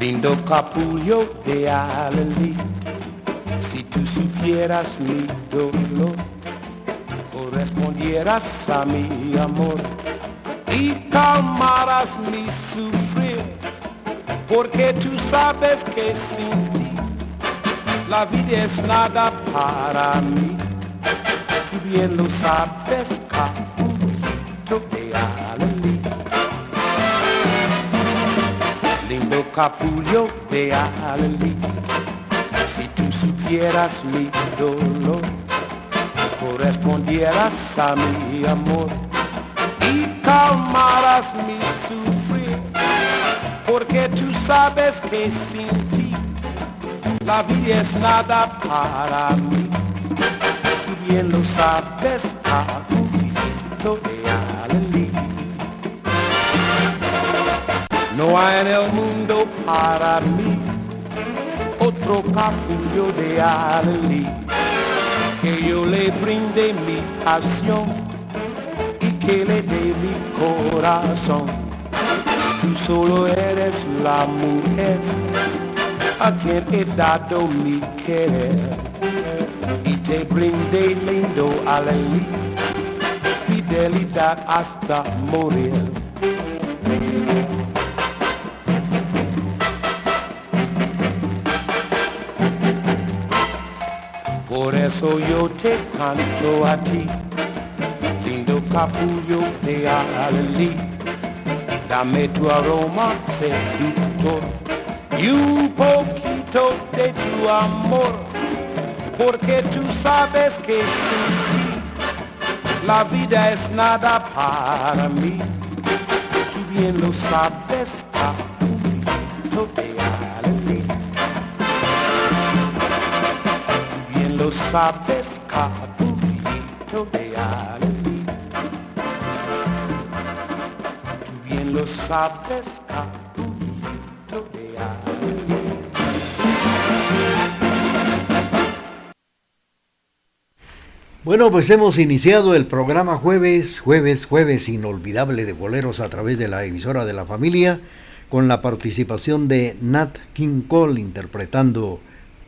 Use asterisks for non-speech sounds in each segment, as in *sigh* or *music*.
Lindo capullo de Alelí, si tú supieras mi dolor, correspondieras a mi amor y calmaras mi sufrir, porque tú sabes que sin ti la vida es nada para mí. Tú bien lo sabes, capullito lindo capullo de Alelí. Si tú supieras mi dolor, correspondieras a mi amor y calmaras mi sufrir, porque tú sabes que sin ti la vida es nada para mí. Tú bien lo sabes, capullito de No hay en el mundo para mí otro capullo de Alelí que yo le brinde mi pasión y que le dé mi corazón. Tú solo eres la mujer a quien he dado mi querer y te brindé lindo Alelí, fidelidad hasta morir. Por eso yo te canto a ti, lindo capullo de Alelí. Dame tu aroma seductor y un poquito de tu amor, porque tú sabes que sin ti la vida es nada para mí. Tú bien lo sabes, capullo de sabes, de. Tú bien lo sabes, de. Bueno, pues hemos iniciado el programa jueves, jueves, jueves inolvidable de boleros a través de la emisora de la familia, con la participación de Nat King Cole interpretando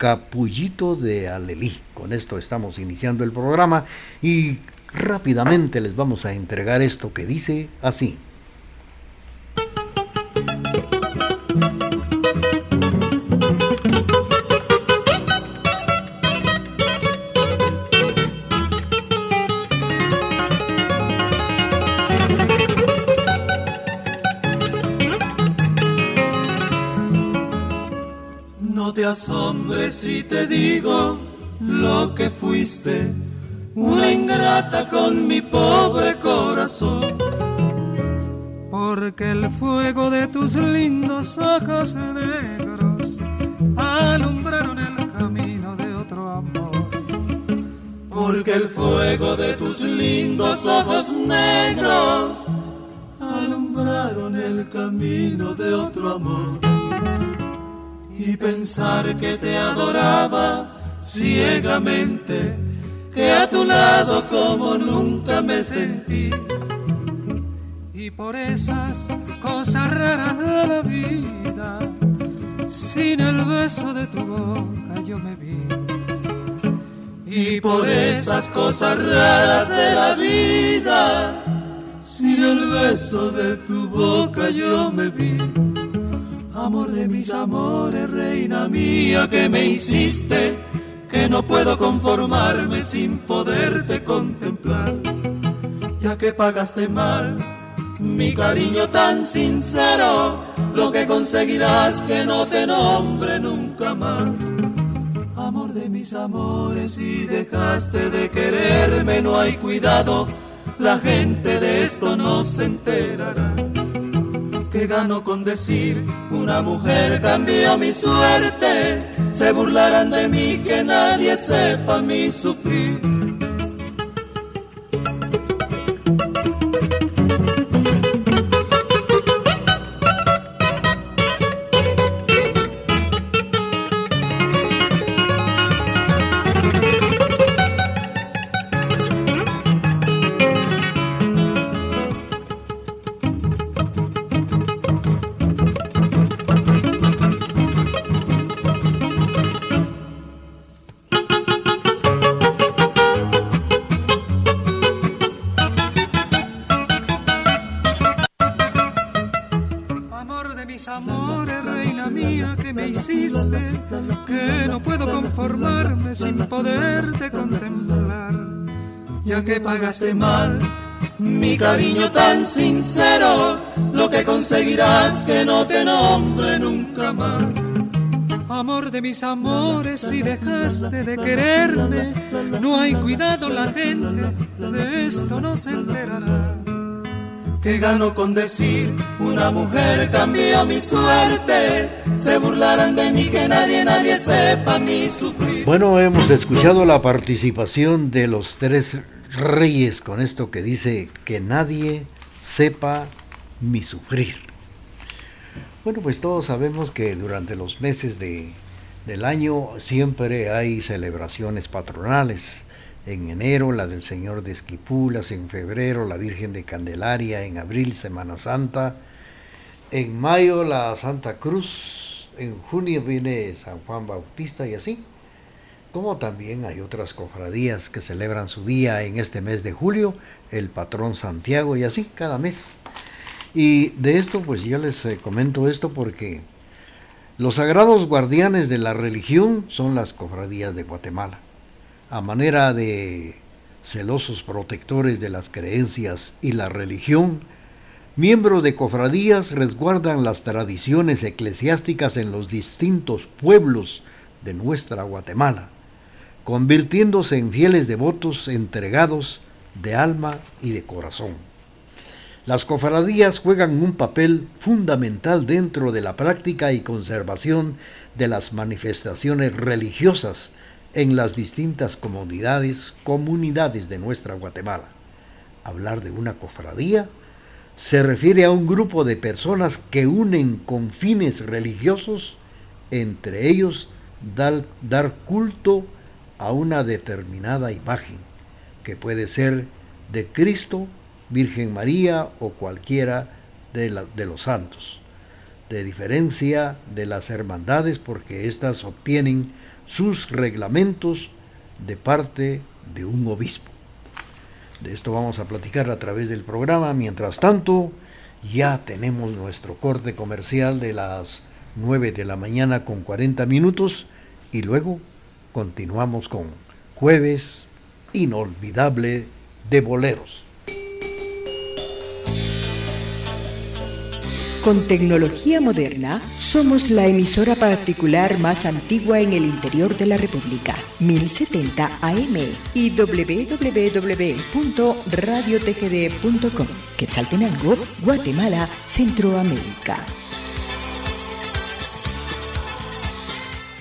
Capullito de Alelí. Con esto estamos iniciando el programa y rápidamente les vamos a entregar esto que dice así. Asombres si te digo lo que fuiste, una ingrata con mi pobre corazón. Porque el fuego de tus lindos ojos negros alumbraron el camino de otro amor. Porque el fuego de tus lindos ojos negros alumbraron el camino de otro amor. Y pensar que te adoraba ciegamente, que a tu lado como nunca me sentí. Y por esas cosas raras de la vida, sin el beso de tu boca yo me vi. Y por esas cosas raras de la vida, sin el beso de tu boca yo me vi. Amor de mis amores, reina mía, que me hiciste, que no puedo conformarme sin poderte contemplar. Ya que pagaste mal mi cariño tan sincero, lo que conseguirás que no te nombre nunca más. Amor de mis amores, si dejaste de quererme, no hay cuidado, la gente de esto no se enterará. Que gano con decir una mujer cambió mi suerte, se burlarán de mí que nadie sepa mi sufrir. Cariño tan sincero, lo que conseguirás que no te nombre nunca más. Amor de mis amores, si dejaste de quererme, no hay cuidado la gente, de esto no se enterará. Que gano con decir, una mujer cambió mi suerte, se burlarán de mí que nadie, nadie sepa mi sufrir. Bueno, hemos escuchado la participación de los tres reyes con esto que dice que nadie sepa mi sufrir. Bueno, pues todos sabemos que durante los meses de, del año siempre hay celebraciones patronales. En enero la del Señor de Esquipulas, en febrero la Virgen de Candelaria, en abril Semana Santa, en mayo la Santa Cruz, en junio viene San Juan Bautista y así como también hay otras cofradías que celebran su día en este mes de julio, el patrón Santiago y así cada mes. Y de esto pues yo les eh, comento esto porque los sagrados guardianes de la religión son las cofradías de Guatemala. A manera de celosos protectores de las creencias y la religión, miembros de cofradías resguardan las tradiciones eclesiásticas en los distintos pueblos de nuestra Guatemala convirtiéndose en fieles devotos entregados de alma y de corazón. Las cofradías juegan un papel fundamental dentro de la práctica y conservación de las manifestaciones religiosas en las distintas comunidades, comunidades de nuestra Guatemala. Hablar de una cofradía se refiere a un grupo de personas que unen con fines religiosos, entre ellos dar, dar culto a una determinada imagen, que puede ser de Cristo, Virgen María o cualquiera de, de los santos, de diferencia de las hermandades porque éstas obtienen sus reglamentos de parte de un obispo. De esto vamos a platicar a través del programa. Mientras tanto, ya tenemos nuestro corte comercial de las 9 de la mañana con 40 minutos y luego continuamos con Jueves Inolvidable de Boleros. Con tecnología moderna, somos la emisora particular más antigua en el interior de la República, 1070 AM y www.radiotgd.com, Quetzaltenango, Guatemala, Centroamérica.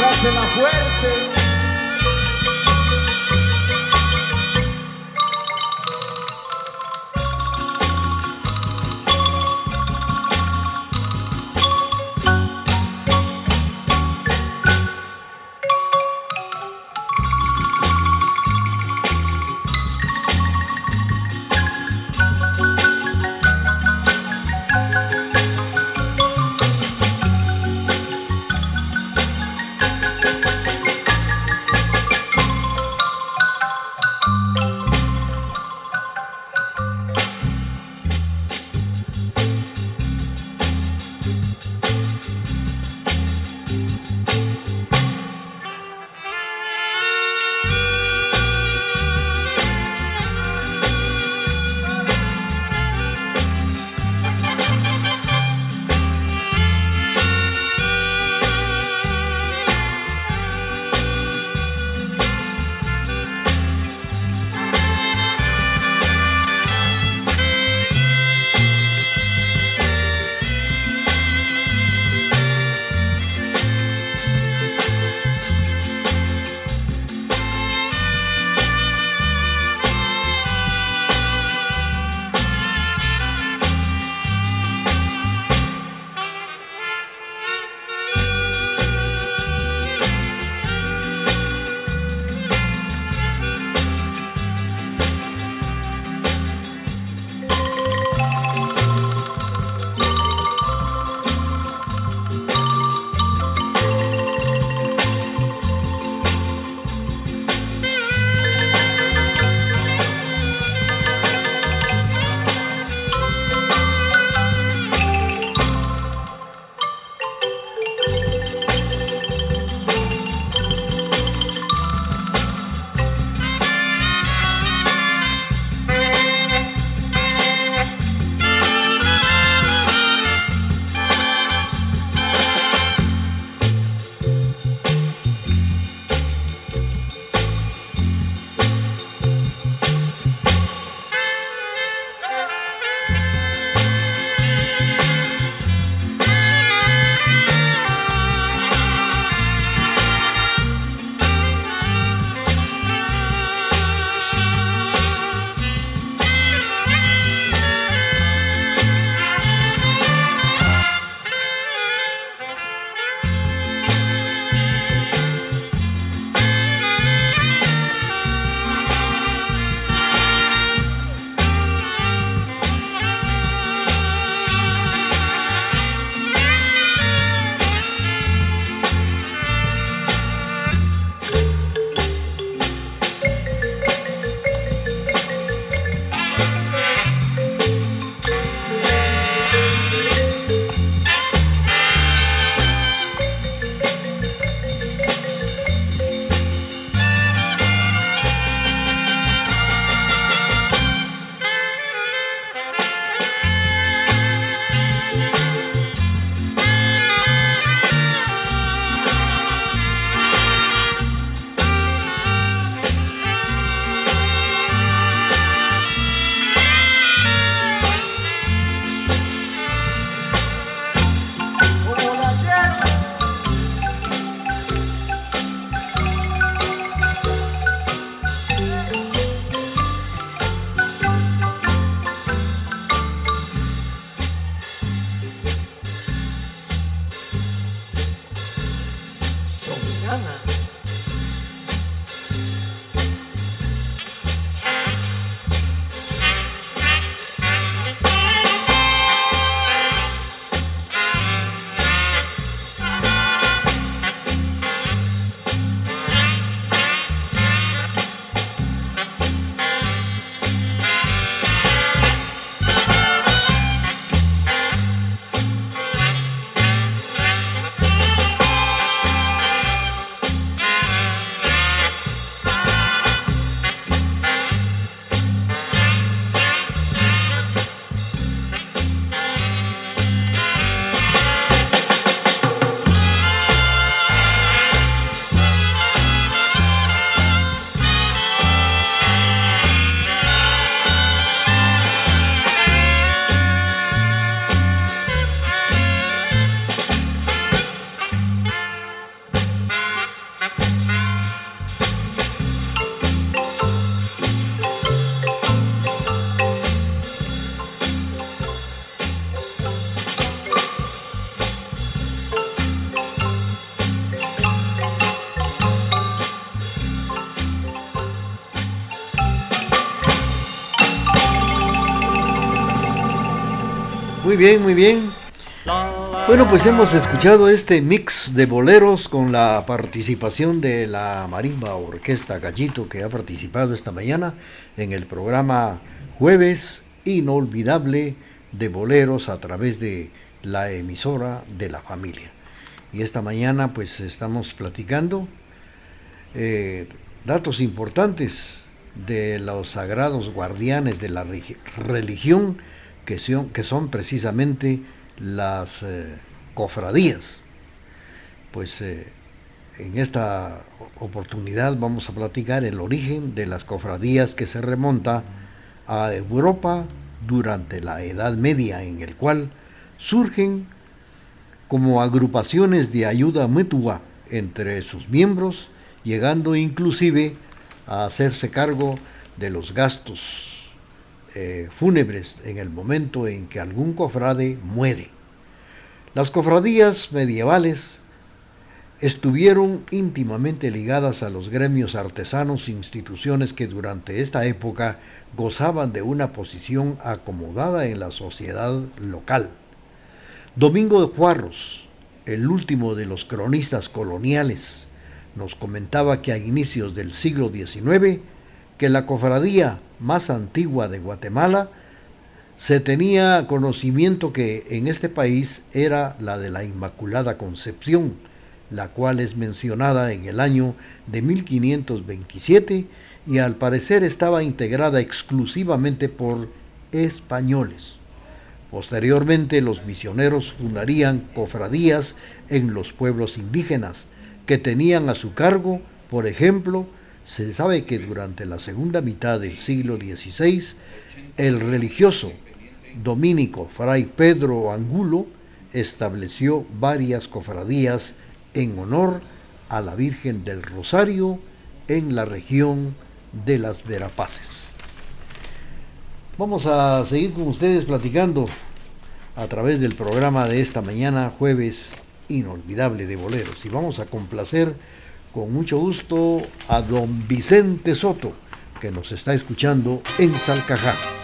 Rácela fuerte. 看看。Bien, muy bien. Bueno, pues hemos escuchado este mix de boleros con la participación de la marimba orquesta Gallito que ha participado esta mañana en el programa Jueves Inolvidable de Boleros a través de la emisora de la familia. Y esta mañana pues estamos platicando eh, datos importantes de los sagrados guardianes de la religión que son, que son precisamente las eh, cofradías. Pues eh, en esta oportunidad vamos a platicar el origen de las cofradías que se remonta a Europa durante la Edad Media, en el cual surgen como agrupaciones de ayuda mutua entre sus miembros, llegando inclusive a hacerse cargo de los gastos eh, fúnebres en el momento en que algún cofrade muere. Las cofradías medievales estuvieron íntimamente ligadas a los gremios artesanos, instituciones que durante esta época gozaban de una posición acomodada en la sociedad local. Domingo de Juarros, el último de los cronistas coloniales, nos comentaba que a inicios del siglo XIX, que la cofradía más antigua de Guatemala, se tenía conocimiento que en este país era la de la Inmaculada Concepción, la cual es mencionada en el año de 1527 y al parecer estaba integrada exclusivamente por españoles. Posteriormente los misioneros fundarían cofradías en los pueblos indígenas, que tenían a su cargo, por ejemplo, se sabe que durante la segunda mitad del siglo XVI, el religioso dominico Fray Pedro Angulo estableció varias cofradías en honor a la Virgen del Rosario en la región de las Verapaces. Vamos a seguir con ustedes platicando a través del programa de esta mañana, jueves inolvidable de boleros, y vamos a complacer con mucho gusto a don Vicente Soto, que nos está escuchando en Salcajá.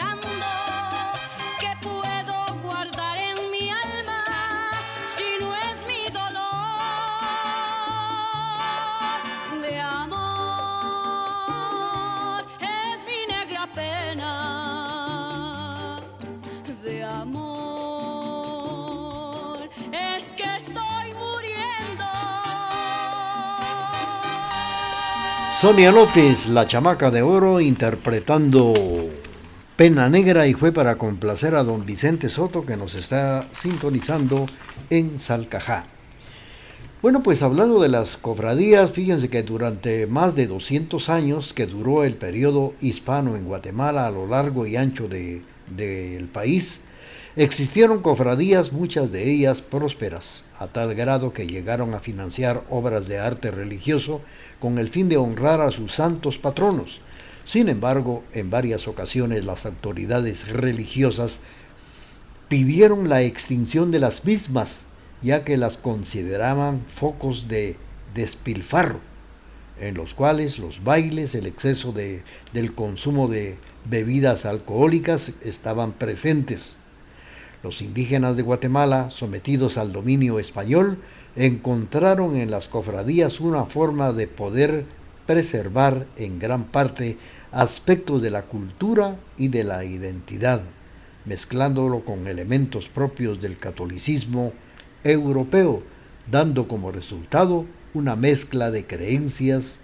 Sonia López, la chamaca de oro, interpretando Pena Negra y fue para complacer a don Vicente Soto que nos está sintonizando en Salcajá. Bueno, pues hablando de las cofradías, fíjense que durante más de 200 años que duró el periodo hispano en Guatemala a lo largo y ancho del de, país, existieron cofradías, muchas de ellas prósperas, a tal grado que llegaron a financiar obras de arte religioso con el fin de honrar a sus santos patronos. Sin embargo, en varias ocasiones las autoridades religiosas pidieron la extinción de las mismas, ya que las consideraban focos de despilfarro, en los cuales los bailes, el exceso de, del consumo de bebidas alcohólicas estaban presentes. Los indígenas de Guatemala, sometidos al dominio español, encontraron en las cofradías una forma de poder preservar en gran parte aspectos de la cultura y de la identidad, mezclándolo con elementos propios del catolicismo europeo, dando como resultado una mezcla de creencias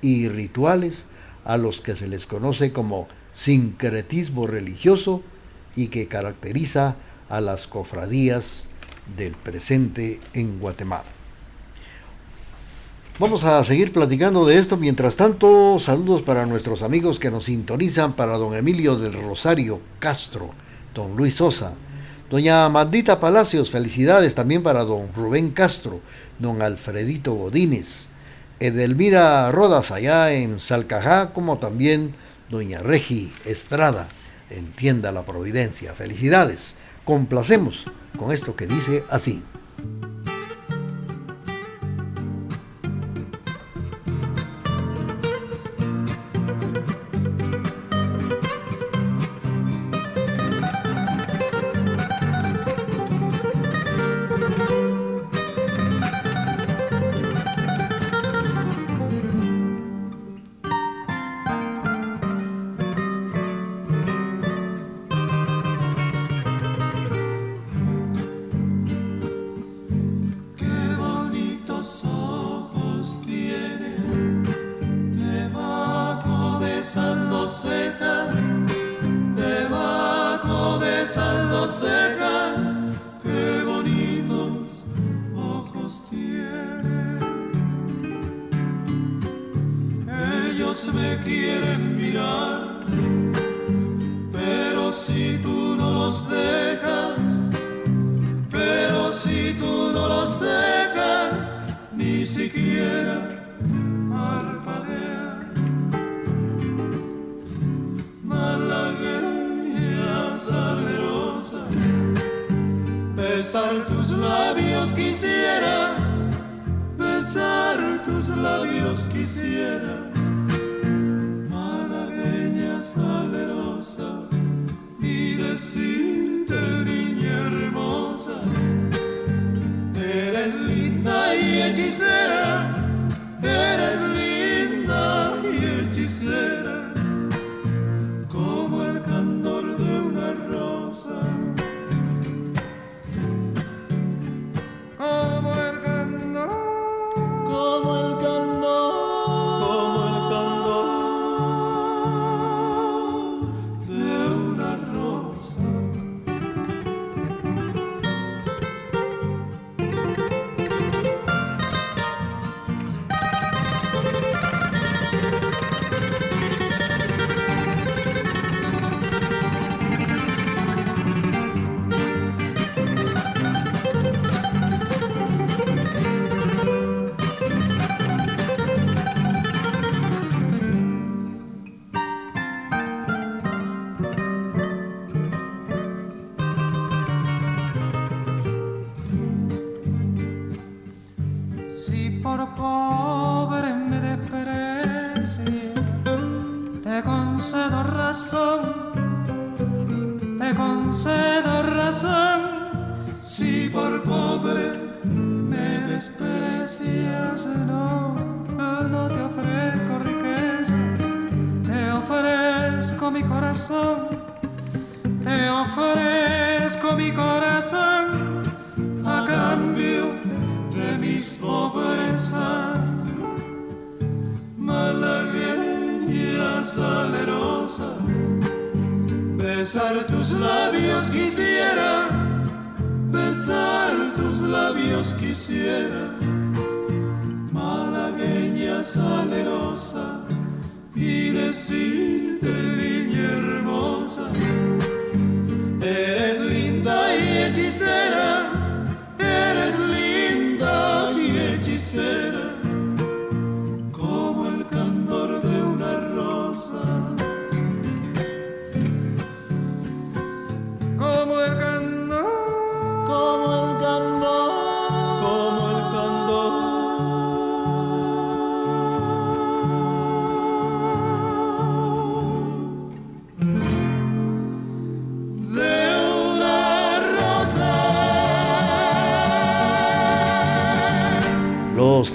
y rituales a los que se les conoce como sincretismo religioso y que caracteriza a las cofradías del presente en Guatemala. Vamos a seguir platicando de esto. Mientras tanto, saludos para nuestros amigos que nos sintonizan, para don Emilio del Rosario Castro, don Luis Sosa, doña Maldita Palacios, felicidades también para don Rubén Castro, don Alfredito Godínez, Edelmira Rodas allá en Salcajá, como también doña Regi Estrada, en Tienda La Providencia. Felicidades. Complacemos con esto que dice así.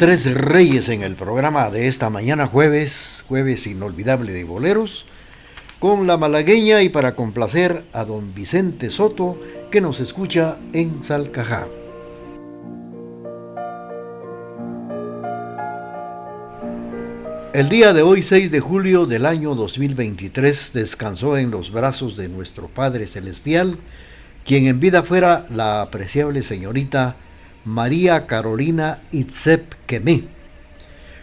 Tres reyes en el programa de esta mañana jueves, jueves inolvidable de boleros, con la malagueña y para complacer a don Vicente Soto que nos escucha en Salcajá. El día de hoy, 6 de julio del año 2023, descansó en los brazos de nuestro Padre Celestial, quien en vida fuera la apreciable señorita María Carolina Itzep Quemé.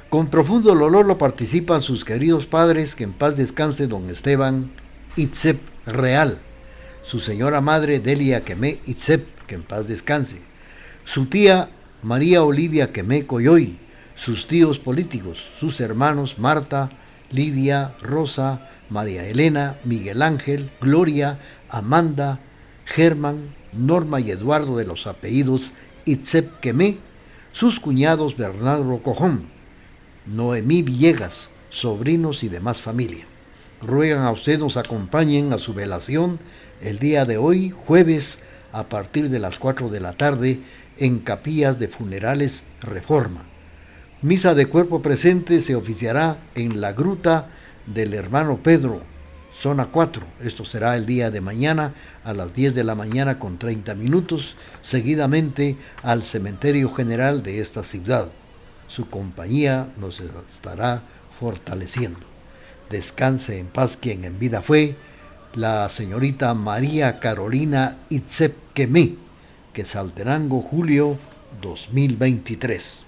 Con profundo dolor lo participan sus queridos padres, que en paz descanse don Esteban Itzep Real, su señora madre Delia Quemé Itzep, que en paz descanse, su tía María Olivia Quemé Coyoy, sus tíos políticos, sus hermanos Marta, Lidia, Rosa, María Elena, Miguel Ángel, Gloria, Amanda, Germán, Norma y Eduardo de los apellidos Itzep Quemé, sus cuñados Bernardo Cojón, Noemí Villegas, sobrinos y demás familia. Ruegan a usted nos acompañen a su velación el día de hoy, jueves, a partir de las 4 de la tarde, en Capillas de Funerales Reforma. Misa de cuerpo presente se oficiará en la gruta del hermano Pedro, zona 4. Esto será el día de mañana a las 10 de la mañana con 30 minutos, seguidamente al cementerio general de esta ciudad. Su compañía nos estará fortaleciendo. Descanse en paz quien en vida fue la señorita María Carolina Itzep Quemé, que Salterango, julio 2023.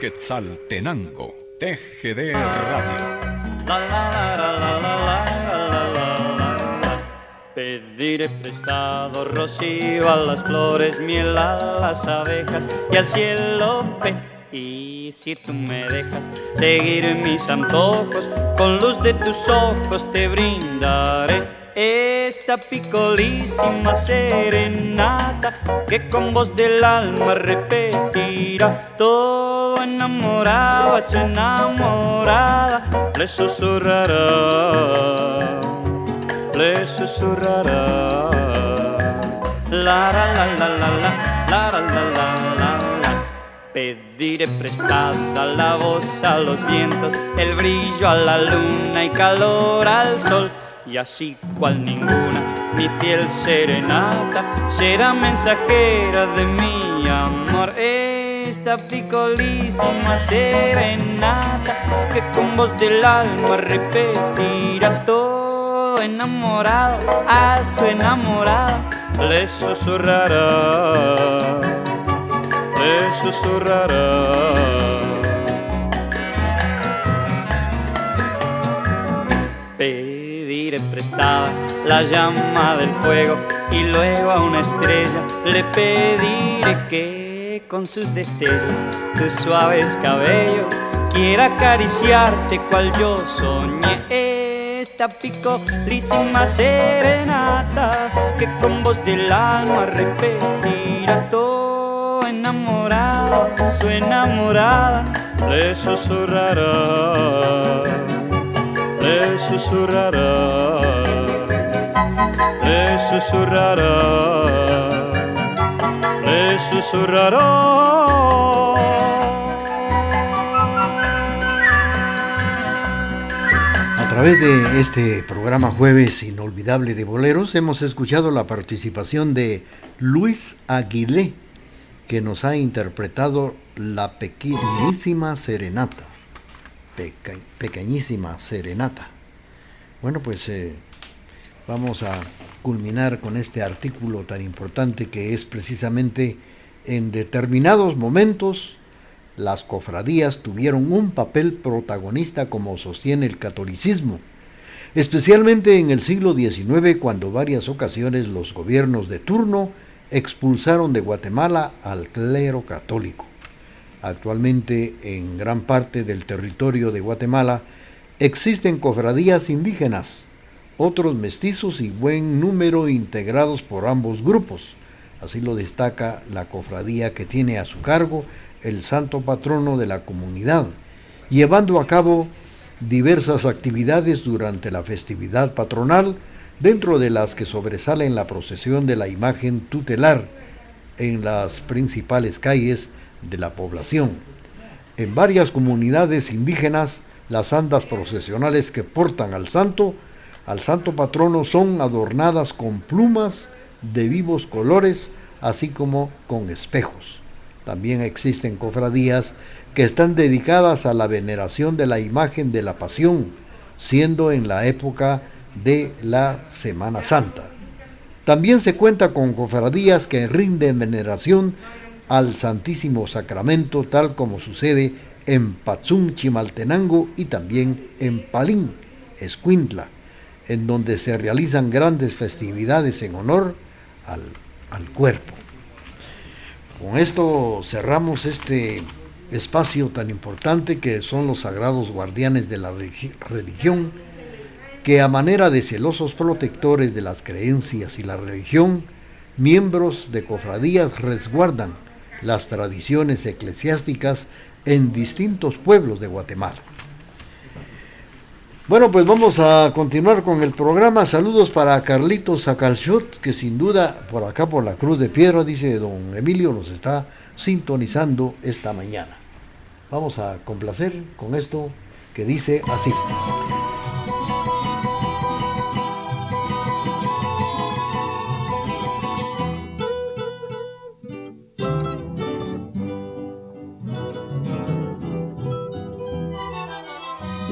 Quetzaltenango, TGD Radio. Pediré prestado rocío a las flores, miel a las abejas y al cielo ve. Y si tú me dejas seguir mis antojos, con luz de tus ojos te brindaré esta picolísima serenata que con voz del alma repetirá. Todo enamorado a su enamorada le susurrará le susurrará. La la la la la la la la la. Pediré prestada la voz a los vientos, el brillo a la luna y calor al sol y así cual ninguna, mi fiel serenata será mensajera de mi amor. Esta picolísima serenata que con voz del alma repetirá todo enamorado a su enamorada le susurrará, le susurrará. La llama del fuego y luego a una estrella le pediré que con sus destellos tus suaves cabellos quiera acariciarte cual yo soñé. Esta picolísima serenata que con voz del alma repetirá todo enamorado, su enamorada le susurrará, le susurrará, le susurrará, le susurrará. A través de este programa Jueves Inolvidable de Boleros hemos escuchado la participación de Luis Aguilé, que nos ha interpretado la pequeñísima serenata. Pequeñísima serenata. Bueno, pues eh, vamos a culminar con este artículo tan importante que es precisamente en determinados momentos las cofradías tuvieron un papel protagonista como sostiene el catolicismo, especialmente en el siglo XIX cuando varias ocasiones los gobiernos de turno expulsaron de Guatemala al clero católico. Actualmente en gran parte del territorio de Guatemala existen cofradías indígenas, otros mestizos y buen número integrados por ambos grupos. Así lo destaca la cofradía que tiene a su cargo el santo patrono de la comunidad, llevando a cabo diversas actividades durante la festividad patronal, dentro de las que sobresalen la procesión de la imagen tutelar en las principales calles de la población. En varias comunidades indígenas, las andas procesionales que portan al santo, al santo patrono, son adornadas con plumas de vivos colores, así como con espejos. También existen cofradías que están dedicadas a la veneración de la imagen de la pasión, siendo en la época de la Semana Santa. También se cuenta con cofradías que rinden veneración al Santísimo Sacramento, tal como sucede en Patzún, Chimaltenango y también en Palín, Escuintla, en donde se realizan grandes festividades en honor al, al cuerpo. Con esto cerramos este espacio tan importante que son los sagrados guardianes de la religión, que a manera de celosos protectores de las creencias y la religión, miembros de cofradías resguardan las tradiciones eclesiásticas en distintos pueblos de Guatemala. Bueno, pues vamos a continuar con el programa. Saludos para Carlitos Sacalchot, que sin duda por acá por la Cruz de Piedra, dice don Emilio, nos está sintonizando esta mañana. Vamos a complacer con esto que dice así.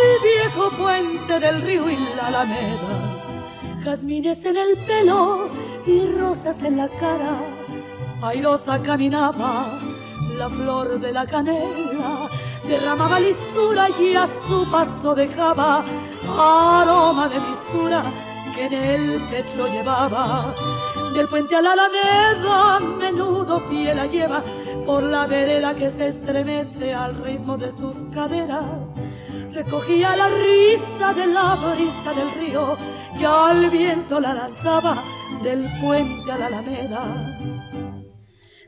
el viejo puente del río y la alameda, jazmines en el pelo y rosas en la cara. Ailosa caminaba, la flor de la canela. Derramaba lisura y a su paso dejaba aroma de mistura que en el pecho llevaba del puente a la alameda, menudo pie la lleva por la vereda que se estremece al ritmo de sus caderas. Recogía la risa de la brisa del río y al viento la lanzaba del puente a la alameda.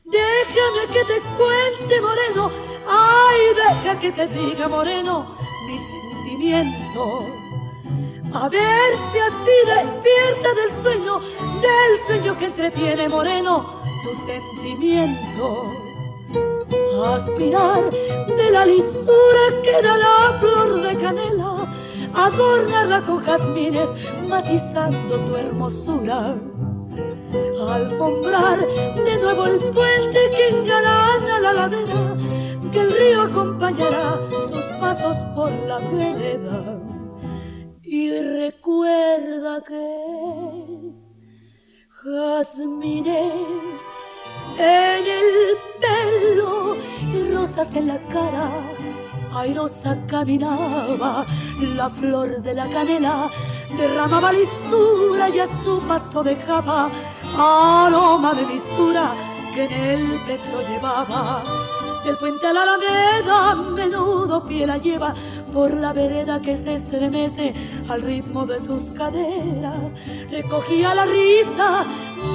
Déjame que te cuente, moreno, ay, deja que te diga, moreno, mis sentimientos a ver si así despierta del sueño, del sueño que entretiene moreno tus sentimientos. Aspirar de la lisura que da la flor de canela, adornarla con jazmines, matizando tu hermosura. Alfombrar de nuevo el puente que engalana la ladera, que el río acompañará sus pasos por la vereda y recuerda que jazmines en el pelo rosas en la cara. Airosa caminaba, la flor de la canela derramaba lisura y a su paso dejaba aroma de mistura que en el pecho llevaba. Del puente a la alameda, menudo pie la lleva por la vereda que se estremece al ritmo de sus caderas. Recogía la risa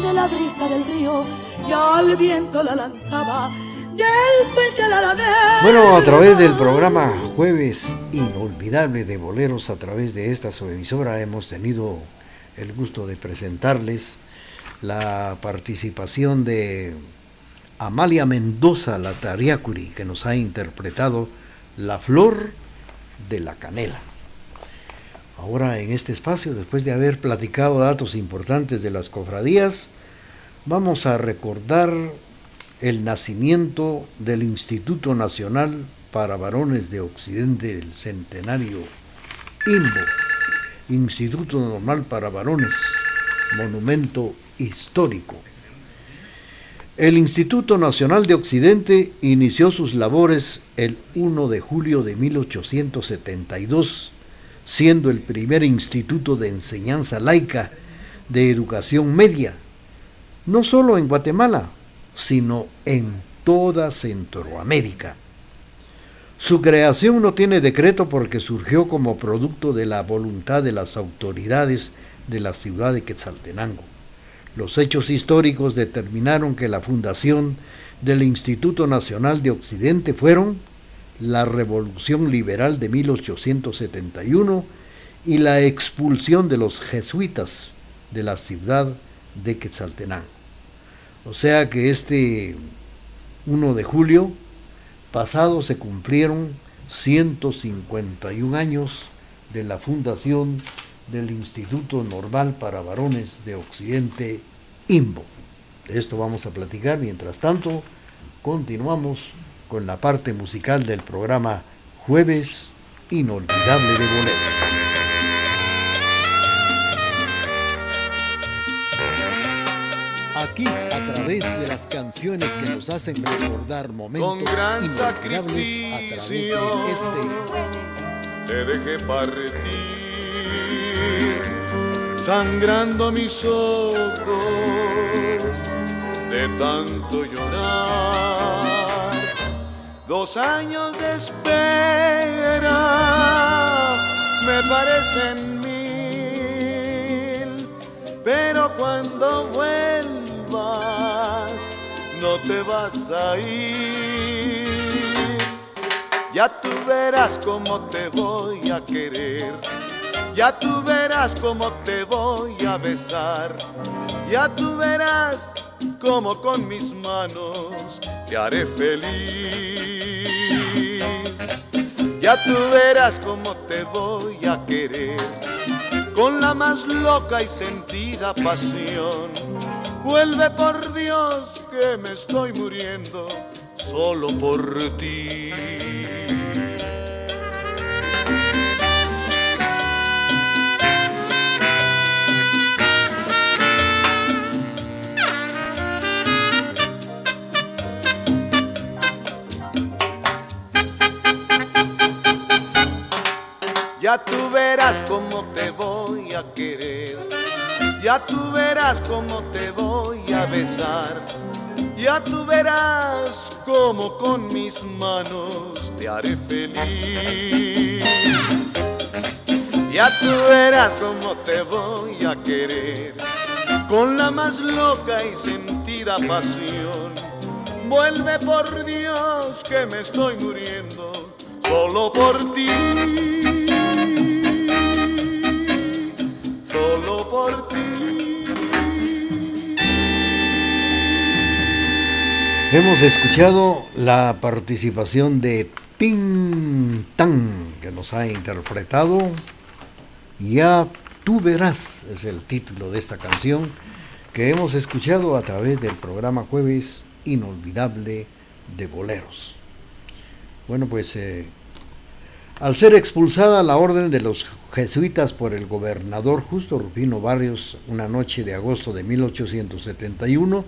de la brisa del río y al viento la lanzaba del puente a la alameda. Bueno, a través del programa Jueves Inolvidable de Boleros, a través de esta su emisora, hemos tenido el gusto de presentarles la participación de Amalia Mendoza, la Tariacuri, que nos ha interpretado La Flor de la Canela. Ahora en este espacio, después de haber platicado datos importantes de las cofradías, vamos a recordar el nacimiento del Instituto Nacional para Varones de Occidente, el centenario INVO, Instituto Normal para Varones, monumento histórico. El Instituto Nacional de Occidente inició sus labores el 1 de julio de 1872, siendo el primer instituto de enseñanza laica de educación media, no solo en Guatemala, sino en toda Centroamérica. Su creación no tiene decreto porque surgió como producto de la voluntad de las autoridades de la ciudad de Quetzaltenango. Los hechos históricos determinaron que la fundación del Instituto Nacional de Occidente fueron la Revolución Liberal de 1871 y la expulsión de los jesuitas de la ciudad de Quetzaltenango. O sea que este 1 de julio pasado se cumplieron 151 años de la fundación del Instituto Normal para Varones de Occidente, IMBO. De esto vamos a platicar. Mientras tanto, continuamos con la parte musical del programa Jueves Inolvidable de Bolero. Aquí, a través de las canciones que nos hacen recordar momentos inolvidables a través de este. Te dejé partir sangrando mis ojos de tanto llorar. Dos años de espera me parecen mil, pero cuando vuelvas no te vas a ir. Ya tú verás cómo te voy a querer ya tú verás cómo te voy a besar. Ya tú verás cómo con mis manos te haré feliz. Ya tú verás cómo te voy a querer. Con la más loca y sentida pasión. Vuelve por Dios que me estoy muriendo solo por ti. Ya tú verás cómo te voy a querer. Ya tú verás cómo te voy a besar. Ya tú verás cómo con mis manos te haré feliz. Ya tú verás cómo te voy a querer. Con la más loca y sentida pasión. Vuelve por Dios que me estoy muriendo solo por ti. Hemos escuchado la participación de Tan que nos ha interpretado. Ya tú verás, es el título de esta canción que hemos escuchado a través del programa Jueves Inolvidable de Boleros. Bueno, pues eh, al ser expulsada la orden de los jesuitas por el gobernador Justo Rufino Barrios una noche de agosto de 1871,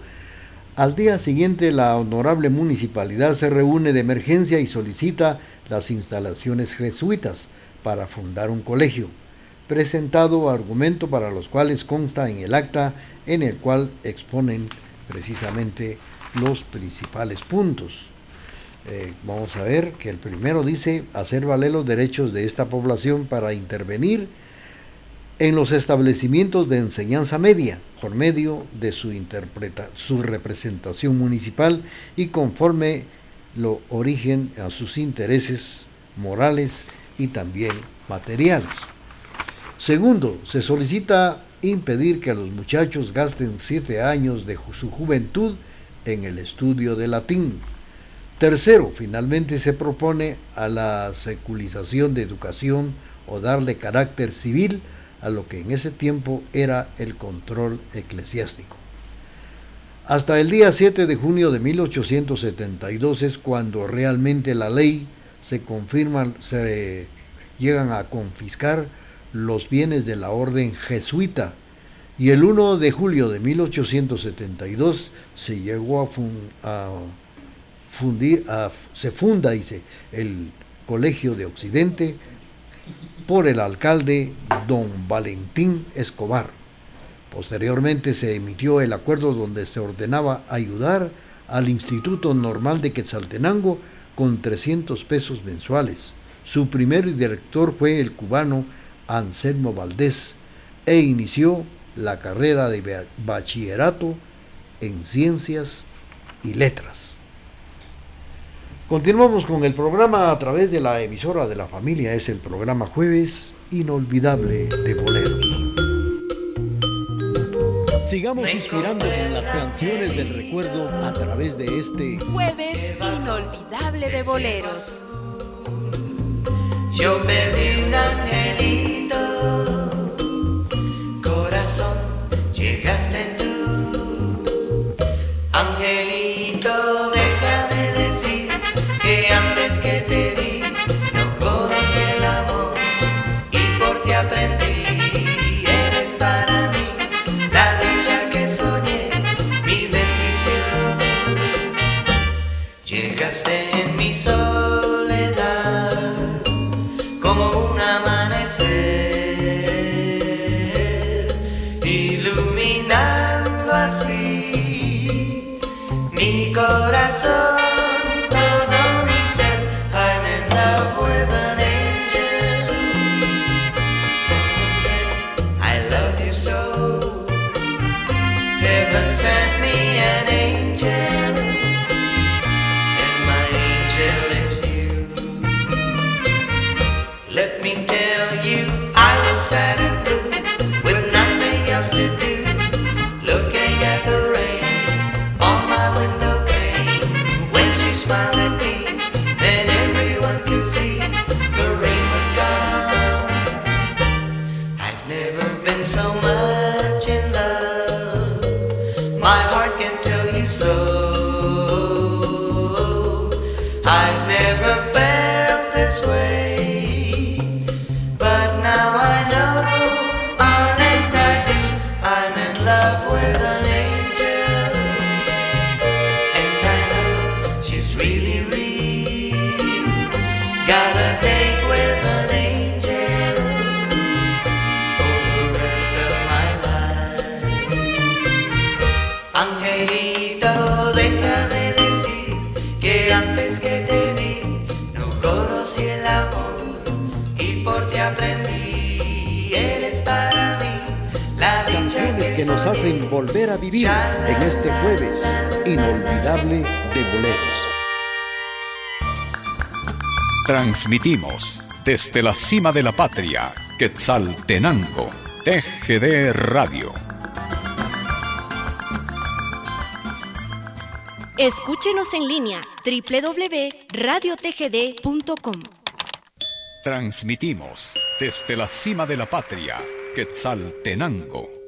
Al día siguiente, la honorable municipalidad se reúne de emergencia y solicita las instalaciones jesuitas para fundar un colegio, presentado argumento para los cuales consta en el acta en el cual exponen precisamente los principales puntos. Eh, vamos a ver que el primero dice hacer valer los derechos de esta población para intervenir en los establecimientos de enseñanza media por medio de su, interpreta, su representación municipal y conforme lo origen a sus intereses morales y también materiales. Segundo, se solicita impedir que los muchachos gasten siete años de su juventud en el estudio de latín. Tercero, finalmente se propone a la secularización de educación o darle carácter civil a lo que en ese tiempo era el control eclesiástico. Hasta el día 7 de junio de 1872 es cuando realmente la ley se confirma, se llegan a confiscar los bienes de la orden jesuita y el 1 de julio de 1872 se llegó a, fundir, se funda, dice, el Colegio de Occidente por el alcalde don Valentín Escobar. Posteriormente se emitió el acuerdo donde se ordenaba ayudar al Instituto Normal de Quetzaltenango con 300 pesos mensuales. Su primer director fue el cubano Anselmo Valdés e inició la carrera de bachillerato en ciencias y letras. Continuamos con el programa a través de la emisora de la familia. Es el programa Jueves Inolvidable de Boleros. Sigamos inspirando con las canciones del recuerdo a través de este Jueves Inolvidable de Boleros. Yo pedí un angelito, corazón, llegaste tú, angelito. Never been so much in love. Volver a vivir en este jueves inolvidable de boleros. Transmitimos desde la cima de la patria, Quetzaltenango, TGD Radio. Escúchenos en línea www.radiotgd.com. Transmitimos desde la cima de la patria, Quetzaltenango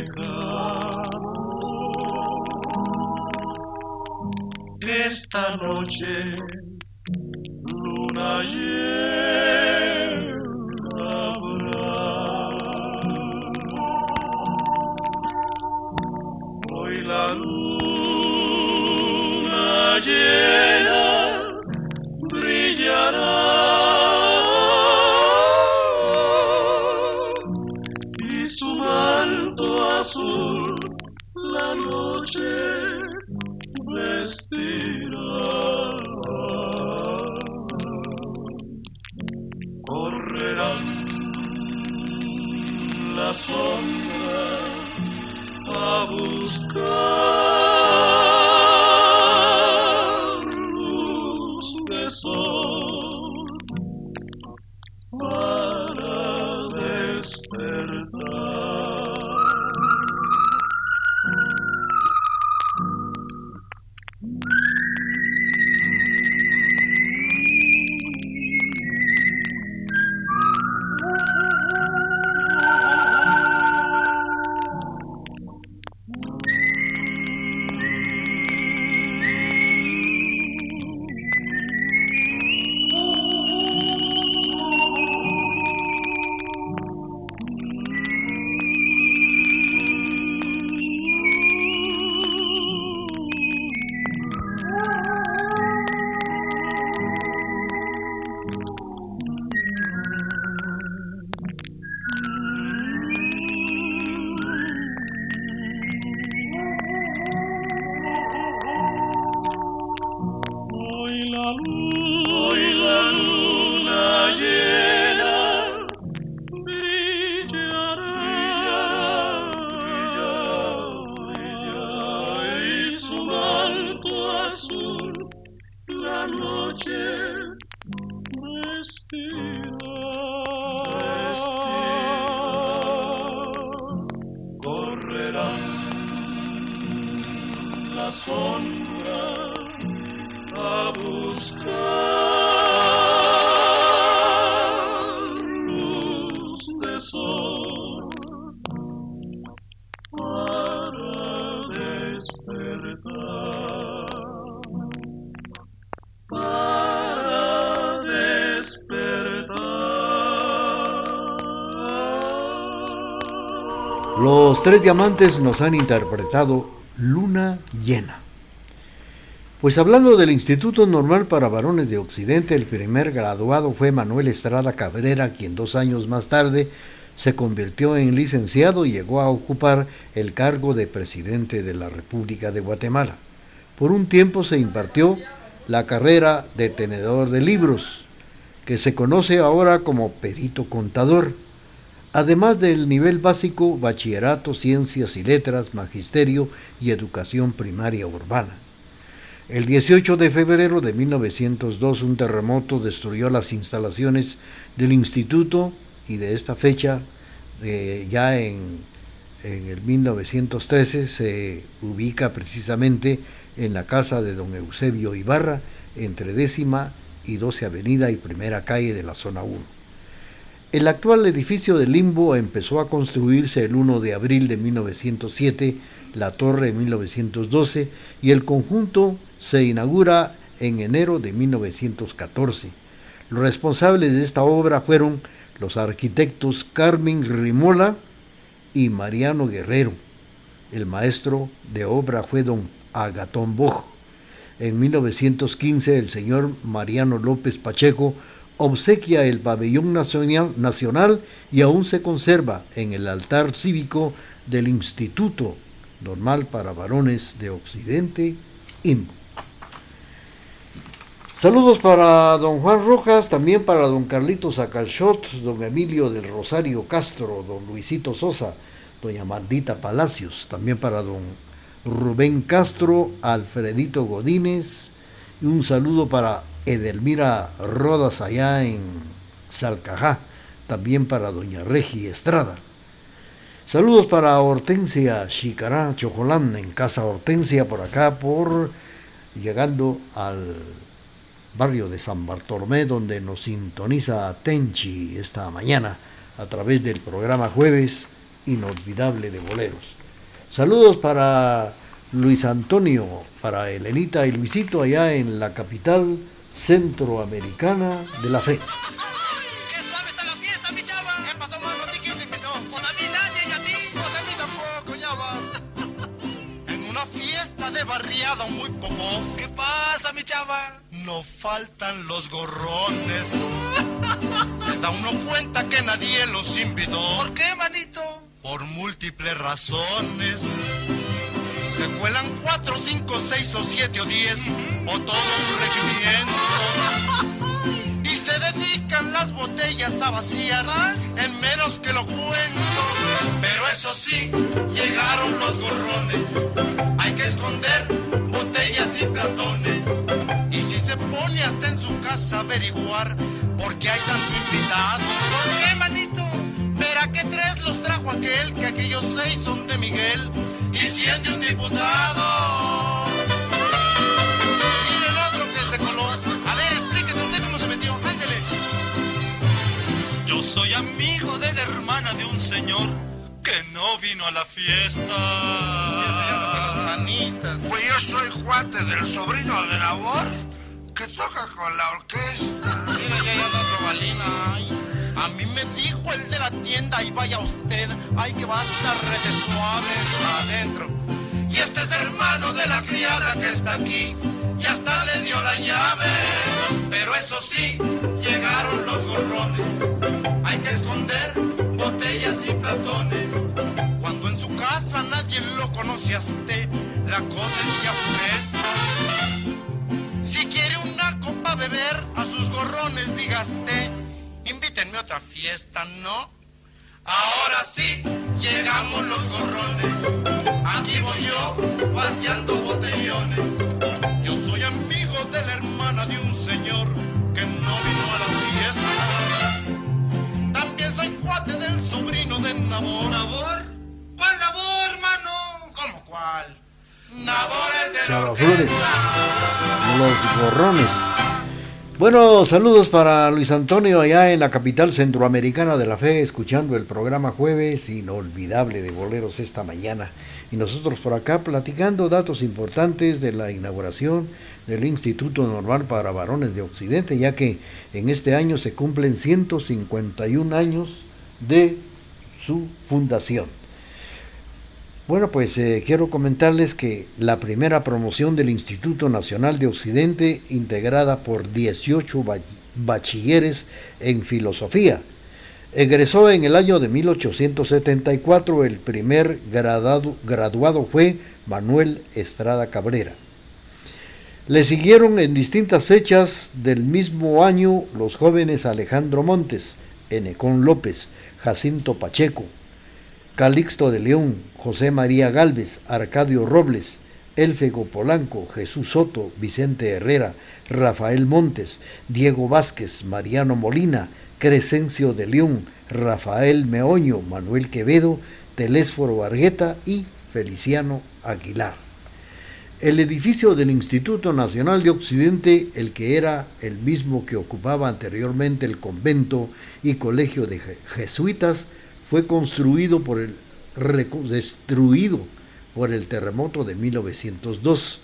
Lejano. Esta noche, luna llena habrá. La luna llena azul la noche vestirá. Correrán las sombras a buscar Los tres diamantes nos han interpretado Luna Llena. Pues hablando del Instituto Normal para Varones de Occidente, el primer graduado fue Manuel Estrada Cabrera, quien dos años más tarde se convirtió en licenciado y llegó a ocupar el cargo de presidente de la República de Guatemala. Por un tiempo se impartió la carrera de tenedor de libros, que se conoce ahora como perito contador, además del nivel básico, bachillerato, ciencias y letras, magisterio y educación primaria urbana. El 18 de febrero de 1902 un terremoto destruyó las instalaciones del instituto y de esta fecha, ya en, en, el 1913, se ubica precisamente en la casa de don Eusebio Ibarra, entre décima y 12 avenida y primera calle de la zona 1. El actual edificio de Limbo empezó a construirse el 1 de abril de 1907, la torre en 1912 y el conjunto se inaugura en enero de 1914. Los responsables de esta obra fueron los arquitectos Carmen Rimola y Mariano Guerrero. El maestro de obra fue don Agatón Boj. En 1915 el señor Mariano López Pacheco obsequia el pabellón nacional, y aún se conserva en el altar cívico del Instituto Normal para Varones de Occidente, INVO. Saludos para don Juan Rojas, también para don Carlitos Acalchot, don Emilio del Rosario Castro, don Luisito Sosa, doña Maldita Palacios, también para don Rubén Castro, Alfredito Godínez, y un saludo para Edelmira Rodas allá en Salcajá, también para doña Regi Estrada. Saludos para Hortensia Chicará Chocolán en Casa Hortensia por acá, por llegando al barrio de San Bartolomé, donde nos sintoniza Tenchi esta mañana a través del programa Jueves Inolvidable de Boleros. Saludos para Luis Antonio, para Elenita y Luisito allá en la capital centroamericana de la fe. *laughs* barriada muy poco. ¿Qué pasa, mi chava? No faltan los gorrones. *laughs* Se da uno cuenta que nadie los invitó. ¿Por qué, manito? Por múltiples razones. Se cuelan cuatro, cinco, seis o siete o diez, o todo un regimiento. Y se dedican las botellas a vaciar en menos que lo cuento. Pero eso sí, llegaron los gorrones. Hay que esconder botellas y platones. Y si se pone hasta en su casa averiguar por qué hay tanto invitado. ¿Por qué, manito? Verá que tres los trajo aquel, que aquellos seis son de Miguel y cien de un diputado. Miren otro que se coló. A ver, explíquese usted cómo se metió. Ándele. Yo soy amigo de la hermana de un señor que no vino a la fiesta. las manitas. Pues yo soy cuate del sobrino de labor que toca con la orquesta. Mira, ya, ya, otro balina. Me dijo el de la tienda, y vaya usted, ay que va a estar rete suave adentro. Y este es hermano de la criada que está aquí, y hasta le dio la llave. Pero eso sí, llegaron los gorrones. Hay que esconder botellas y platones. Cuando en su casa nadie lo conoce a la cosa es que. Si quiere una copa beber, a sus gorrones digaste invítenme a otra fiesta, ¿no? Ahora sí, llegamos los gorrones. Aquí voy yo, vaciando botellones. Yo soy amigo de la hermana de un señor que no vino a la fiesta. También soy cuate del sobrino de Nabor. ¿Nabor? ¿Cuál Nabor, hermano? ¿Cómo cuál? Nabor el de Chava Flores, los gorrones. Bueno, saludos para Luis Antonio allá en la capital centroamericana de la fe, escuchando el programa jueves inolvidable de boleros esta mañana. Y nosotros por acá platicando datos importantes de la inauguración del Instituto Normal para Varones de Occidente, ya que en este año se cumplen 151 años de su fundación. Bueno, pues eh, quiero comentarles que la primera promoción del Instituto Nacional de Occidente, integrada por 18 bachilleres en filosofía, egresó en el año de 1874. El primer graduado, graduado fue Manuel Estrada Cabrera. Le siguieron en distintas fechas del mismo año los jóvenes Alejandro Montes, Enecón López, Jacinto Pacheco, Calixto de León, José María Galvez, Arcadio Robles, Elfego Polanco, Jesús Soto, Vicente Herrera, Rafael Montes, Diego Vázquez, Mariano Molina, Crescencio de León, Rafael Meoño, Manuel Quevedo, Telésforo Argueta y Feliciano Aguilar. El edificio del Instituto Nacional de Occidente, el que era el mismo que ocupaba anteriormente el convento y colegio de jesuitas, fue construido por el destruido por el terremoto de 1902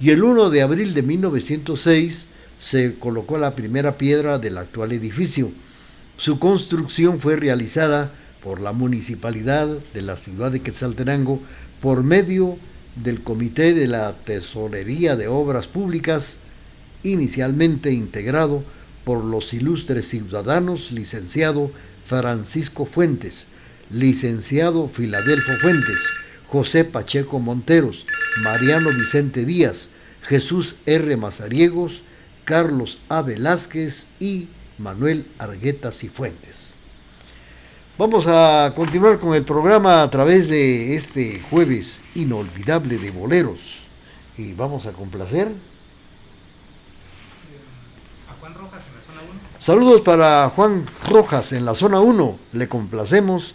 y el 1 de abril de 1906 se colocó la primera piedra del actual edificio. Su construcción fue realizada por la municipalidad de la ciudad de Quetzaltenango por medio del Comité de la Tesorería de Obras Públicas, inicialmente integrado por los ilustres ciudadanos licenciado Francisco Fuentes, licenciado Filadelfo Fuentes, José Pacheco Monteros, Mariano Vicente Díaz, Jesús R. Mazariegos, Carlos A. Velázquez y Manuel Arguetas y Fuentes. Vamos a continuar con el programa a través de este jueves inolvidable de boleros y vamos a complacer Saludos para Juan Rojas en la zona 1. Le complacemos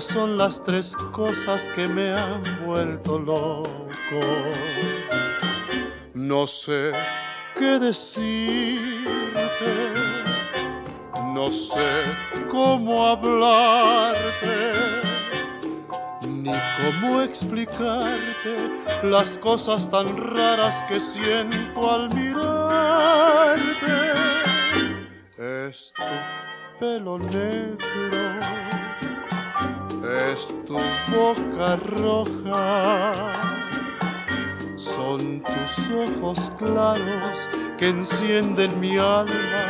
son las tres cosas que me han vuelto loco. No sé qué decirte, no sé cómo hablarte, cómo explicarte las cosas tan raras que siento al mirarte. Es tu pelo negro es tu boca roja, son tus ojos claros que encienden mi alma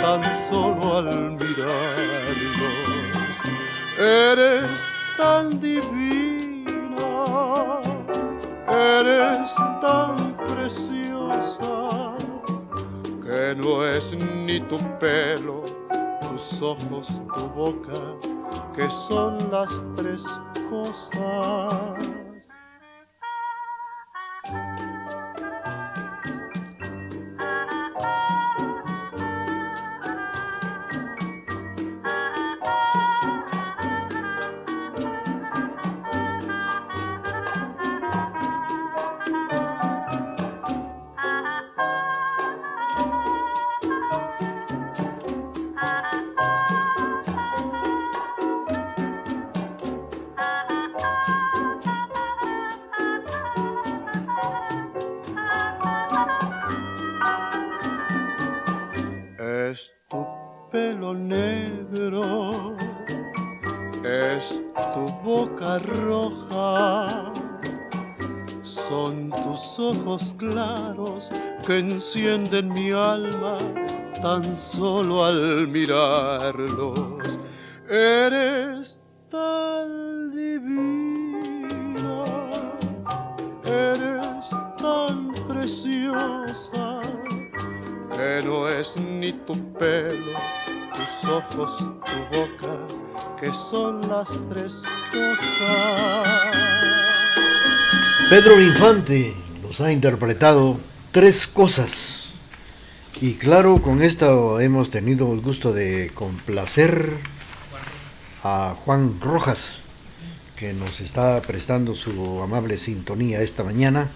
tan solo al mirarlos. Eres tan divina, eres tan preciosa, que no es ni tu pelo, tus ojos, tu boca que son las tres cosas que encienden mi alma tan solo al mirarlos. Eres tan divina, eres tan preciosa, que no es ni tu pelo, tus ojos, tu boca, que son las tres cosas. Pedro Infante nos ha interpretado tres cosas. Y claro, con esto hemos tenido el gusto de complacer a Juan Rojas, que nos está prestando su amable sintonía esta mañana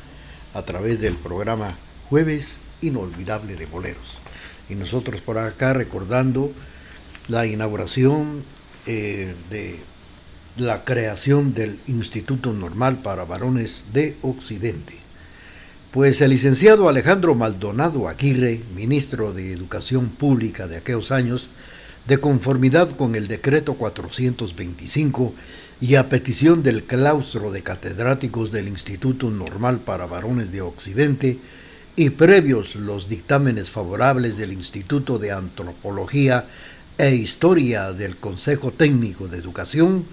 a través del programa Jueves Inolvidable de Boleros. Y nosotros por acá recordando la inauguración eh, de la creación del Instituto Normal para Varones de Occidente. Pues el licenciado Alejandro Maldonado Aguirre, ministro de Educación Pública de aquellos años, de conformidad con el decreto 425 y a petición del claustro de catedráticos del Instituto Normal para Varones de Occidente y previos los dictámenes favorables del Instituto de Antropología e Historia del Consejo Técnico de Educación,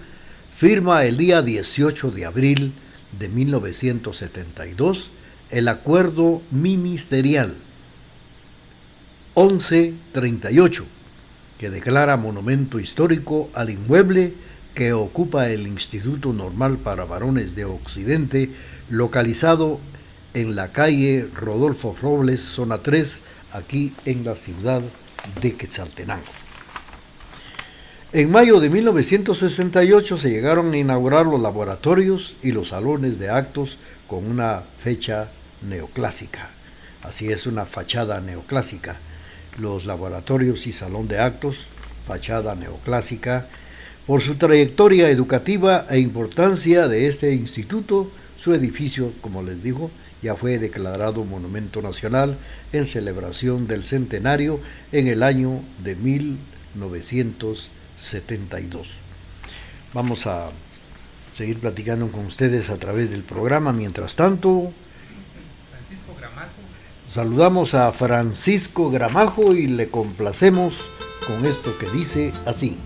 firma el día 18 de abril de 1972 el acuerdo ministerial 1138, que declara monumento histórico al inmueble que ocupa el Instituto Normal para Varones de Occidente, localizado en la calle Rodolfo Robles, zona 3, aquí en la ciudad de Quetzaltenango. En mayo de 1968 se llegaron a inaugurar los laboratorios y los salones de actos con una fecha neoclásica. Así es una fachada neoclásica. Los laboratorios y salón de actos, fachada neoclásica. Por su trayectoria educativa e importancia de este instituto, su edificio, como les digo, ya fue declarado Monumento Nacional en celebración del centenario en el año de 1972. Vamos a seguir platicando con ustedes a través del programa. Mientras tanto, Saludamos a Francisco Gramajo y le complacemos con esto que dice así.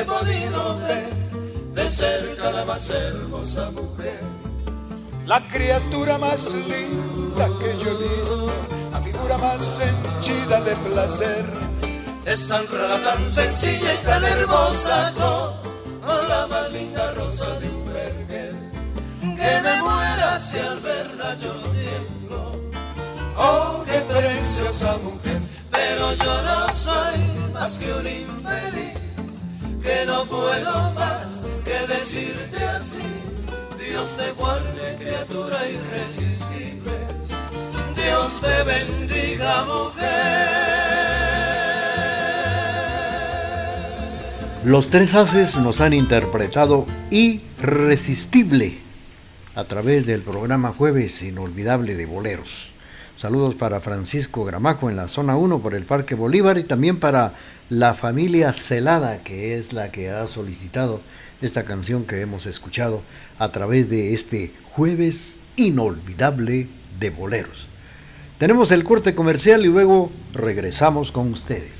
He podido ver de cerca la más hermosa mujer. La criatura más linda que yo he visto, la figura más henchida de placer. Es tan rara, tan sencilla y tan hermosa como la más linda rosa de un vergel. Que me muera si al verla yo no tiemblo. Oh, qué preciosa mujer, pero yo no soy más que un infeliz, que no puedo más que decirte así. Dios te guarde, criatura irresistible. Dios te bendiga, mujer. Los tres haces nos han interpretado Irresistible a través del programa Jueves Inolvidable de Boleros. Saludos para Francisco Gramajo en la zona 1 por el Parque Bolívar y también para la familia Celada, que es la que ha solicitado esta canción que hemos escuchado a través de este Jueves Inolvidable de Boleros. Tenemos el corte comercial y luego regresamos con ustedes.